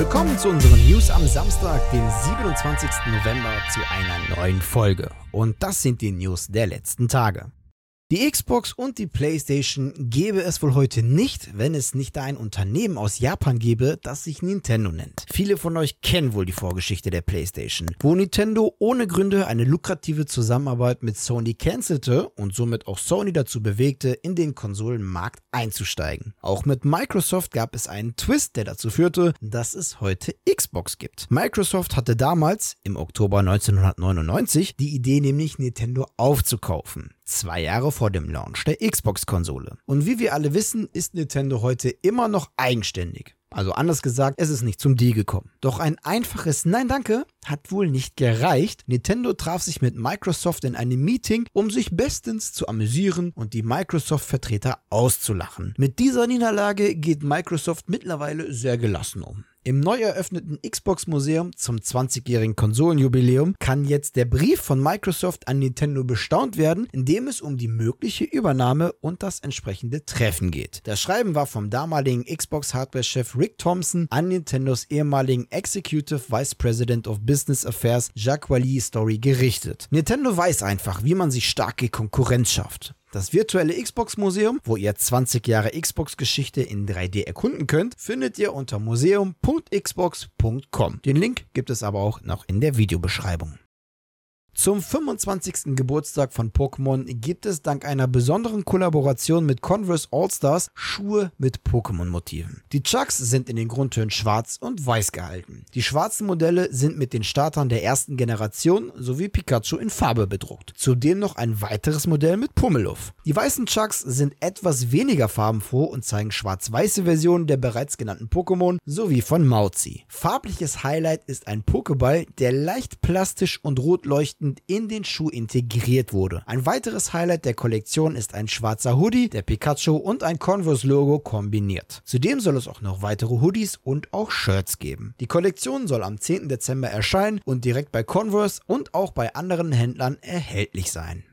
Willkommen zu unseren News am Samstag, dem 27. November, zu einer neuen Folge. Und das sind die News der letzten Tage. Die Xbox und die PlayStation gäbe es wohl heute nicht, wenn es nicht ein Unternehmen aus Japan gäbe, das sich Nintendo nennt. Viele von euch kennen wohl die Vorgeschichte der PlayStation, wo Nintendo ohne Gründe eine lukrative Zusammenarbeit mit Sony cancelte und somit auch Sony dazu bewegte, in den Konsolenmarkt einzusteigen. Auch mit Microsoft gab es einen Twist, der dazu führte, dass es heute Xbox gibt. Microsoft hatte damals, im Oktober 1999, die Idee nämlich Nintendo aufzukaufen zwei Jahre vor dem Launch der Xbox-Konsole. Und wie wir alle wissen, ist Nintendo heute immer noch eigenständig. Also anders gesagt, es ist nicht zum Deal gekommen. Doch ein einfaches Nein danke hat wohl nicht gereicht. Nintendo traf sich mit Microsoft in einem Meeting, um sich bestens zu amüsieren und die Microsoft-Vertreter auszulachen. Mit dieser Niederlage geht Microsoft mittlerweile sehr gelassen um. Im neu eröffneten Xbox Museum zum 20-jährigen Konsolenjubiläum kann jetzt der Brief von Microsoft an Nintendo bestaunt werden, in dem es um die mögliche Übernahme und das entsprechende Treffen geht. Das Schreiben war vom damaligen Xbox Hardware-Chef Rick Thompson an Nintendos ehemaligen Executive Vice President of Business Affairs Jacques Wally Story gerichtet. Nintendo weiß einfach, wie man sich starke Konkurrenz schafft. Das virtuelle Xbox Museum, wo ihr 20 Jahre Xbox Geschichte in 3D erkunden könnt, findet ihr unter museum.xbox.com. Den Link gibt es aber auch noch in der Videobeschreibung. Zum 25. Geburtstag von Pokémon gibt es dank einer besonderen Kollaboration mit Converse All-Stars Schuhe mit Pokémon-Motiven. Die Chucks sind in den Grundtönen schwarz und weiß gehalten. Die schwarzen Modelle sind mit den Startern der ersten Generation sowie Pikachu in Farbe bedruckt. Zudem noch ein weiteres Modell mit Pummeluff. Die weißen Chucks sind etwas weniger farbenfroh und zeigen schwarz-weiße Versionen der bereits genannten Pokémon sowie von Mauzi. Farbliches Highlight ist ein Pokéball, der leicht plastisch und rot leuchtend passend in den Schuh integriert wurde. Ein weiteres Highlight der Kollektion ist ein schwarzer Hoodie, der Pikachu und ein Converse-Logo kombiniert. Zudem soll es auch noch weitere Hoodies und auch Shirts geben. Die Kollektion soll am 10. Dezember erscheinen und direkt bei Converse und auch bei anderen Händlern erhältlich sein.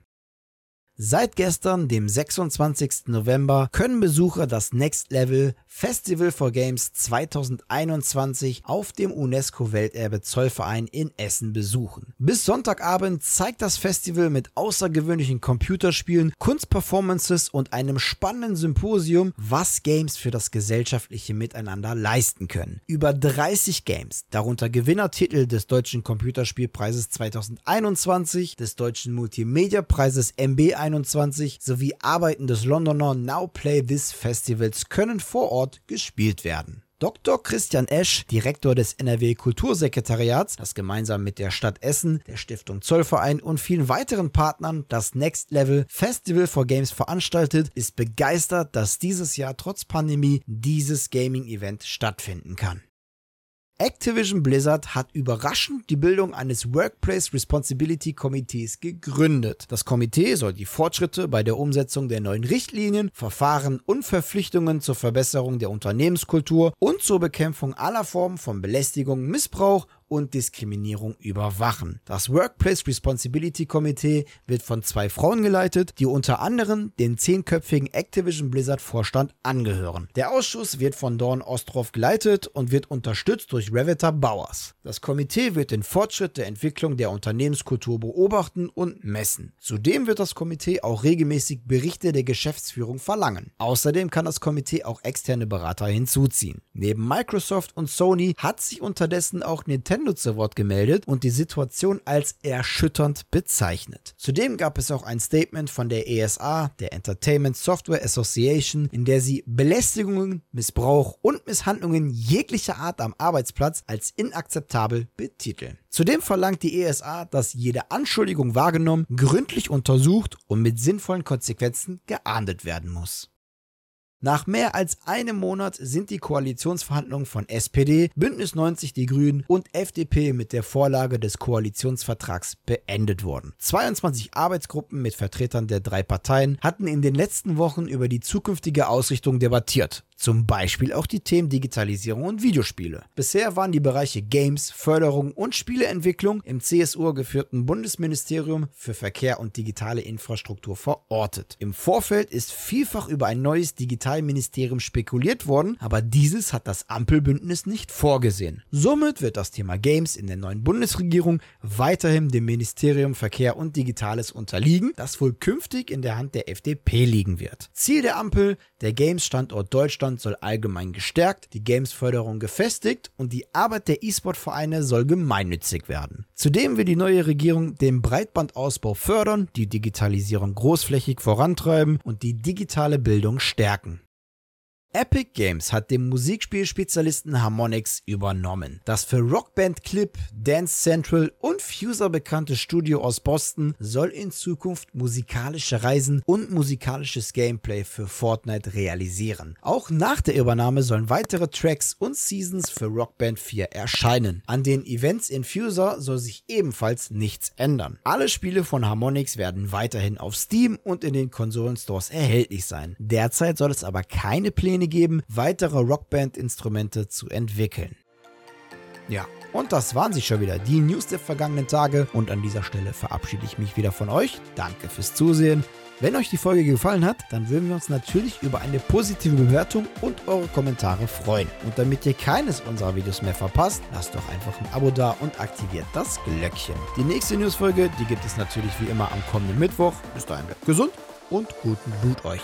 Seit gestern, dem 26. November, können Besucher das Next Level Festival for Games 2021 auf dem UNESCO-Welterbe Zollverein in Essen besuchen. Bis Sonntagabend zeigt das Festival mit außergewöhnlichen Computerspielen, Kunstperformances und einem spannenden Symposium, was Games für das gesellschaftliche Miteinander leisten können. Über 30 Games, darunter Gewinnertitel des Deutschen Computerspielpreises 2021, des Deutschen Multimedia-Preises MB 2021 sowie Arbeiten des Londoner Now Play This Festivals können vor Ort gespielt werden. Dr. Christian Esch, Direktor des NRW Kultursekretariats, das gemeinsam mit der Stadt Essen, der Stiftung Zollverein und vielen weiteren Partnern das Next Level Festival for Games veranstaltet, ist begeistert, dass dieses Jahr trotz Pandemie dieses Gaming-Event stattfinden kann. Activision Blizzard hat überraschend die Bildung eines Workplace Responsibility Komitees gegründet. Das Komitee soll die Fortschritte bei der Umsetzung der neuen Richtlinien, Verfahren und Verpflichtungen zur Verbesserung der Unternehmenskultur und zur Bekämpfung aller Formen von Belästigung, Missbrauch und Diskriminierung überwachen. Das Workplace Responsibility Committee wird von zwei Frauen geleitet, die unter anderem den zehnköpfigen Activision Blizzard Vorstand angehören. Der Ausschuss wird von Dawn Ostroff geleitet und wird unterstützt durch Revita Bowers. Das Komitee wird den Fortschritt der Entwicklung der Unternehmenskultur beobachten und messen. Zudem wird das Komitee auch regelmäßig Berichte der Geschäftsführung verlangen. Außerdem kann das Komitee auch externe Berater hinzuziehen. Neben Microsoft und Sony hat sich unterdessen auch Nintendo Nintendo zu Wort gemeldet und die Situation als erschütternd bezeichnet. Zudem gab es auch ein Statement von der ESA, der Entertainment Software Association, in der sie Belästigungen, Missbrauch und Misshandlungen jeglicher Art am Arbeitsplatz als inakzeptabel betiteln. Zudem verlangt die ESA, dass jede Anschuldigung wahrgenommen, gründlich untersucht und mit sinnvollen Konsequenzen geahndet werden muss. Nach mehr als einem Monat sind die Koalitionsverhandlungen von SPD, Bündnis 90 Die Grünen und FDP mit der Vorlage des Koalitionsvertrags beendet worden. 22 Arbeitsgruppen mit Vertretern der drei Parteien hatten in den letzten Wochen über die zukünftige Ausrichtung debattiert. Zum Beispiel auch die Themen Digitalisierung und Videospiele. Bisher waren die Bereiche Games, Förderung und Spieleentwicklung im CSU geführten Bundesministerium für Verkehr und digitale Infrastruktur verortet. Im Vorfeld ist vielfach über ein neues digitales Digitalministerium spekuliert worden, aber dieses hat das Ampelbündnis nicht vorgesehen. Somit wird das Thema Games in der neuen Bundesregierung weiterhin dem Ministerium Verkehr und Digitales unterliegen, das wohl künftig in der Hand der FDP liegen wird. Ziel der Ampel, der Games-Standort Deutschland soll allgemein gestärkt, die Games-Förderung gefestigt und die Arbeit der E-Sport-Vereine soll gemeinnützig werden. Zudem will die neue Regierung den Breitbandausbau fördern, die Digitalisierung großflächig vorantreiben und die digitale Bildung stärken. Epic Games hat den Musikspielspezialisten Harmonix übernommen. Das für Rockband Clip, Dance Central und Fuser bekannte Studio aus Boston soll in Zukunft musikalische Reisen und musikalisches Gameplay für Fortnite realisieren. Auch nach der Übernahme sollen weitere Tracks und Seasons für Rockband 4 erscheinen. An den Events in Fuser soll sich ebenfalls nichts ändern. Alle Spiele von Harmonix werden weiterhin auf Steam und in den Konsolenstores erhältlich sein. Derzeit soll es aber keine Pläne geben, weitere Rockband-Instrumente zu entwickeln. Ja, und das waren sie schon wieder, die News der vergangenen Tage. Und an dieser Stelle verabschiede ich mich wieder von euch. Danke fürs Zusehen. Wenn euch die Folge gefallen hat, dann würden wir uns natürlich über eine positive Bewertung und eure Kommentare freuen. Und damit ihr keines unserer Videos mehr verpasst, lasst doch einfach ein Abo da und aktiviert das Glöckchen. Die nächste Newsfolge, die gibt es natürlich wie immer am kommenden Mittwoch. Bis dahin bleibt gesund und guten Blut euch.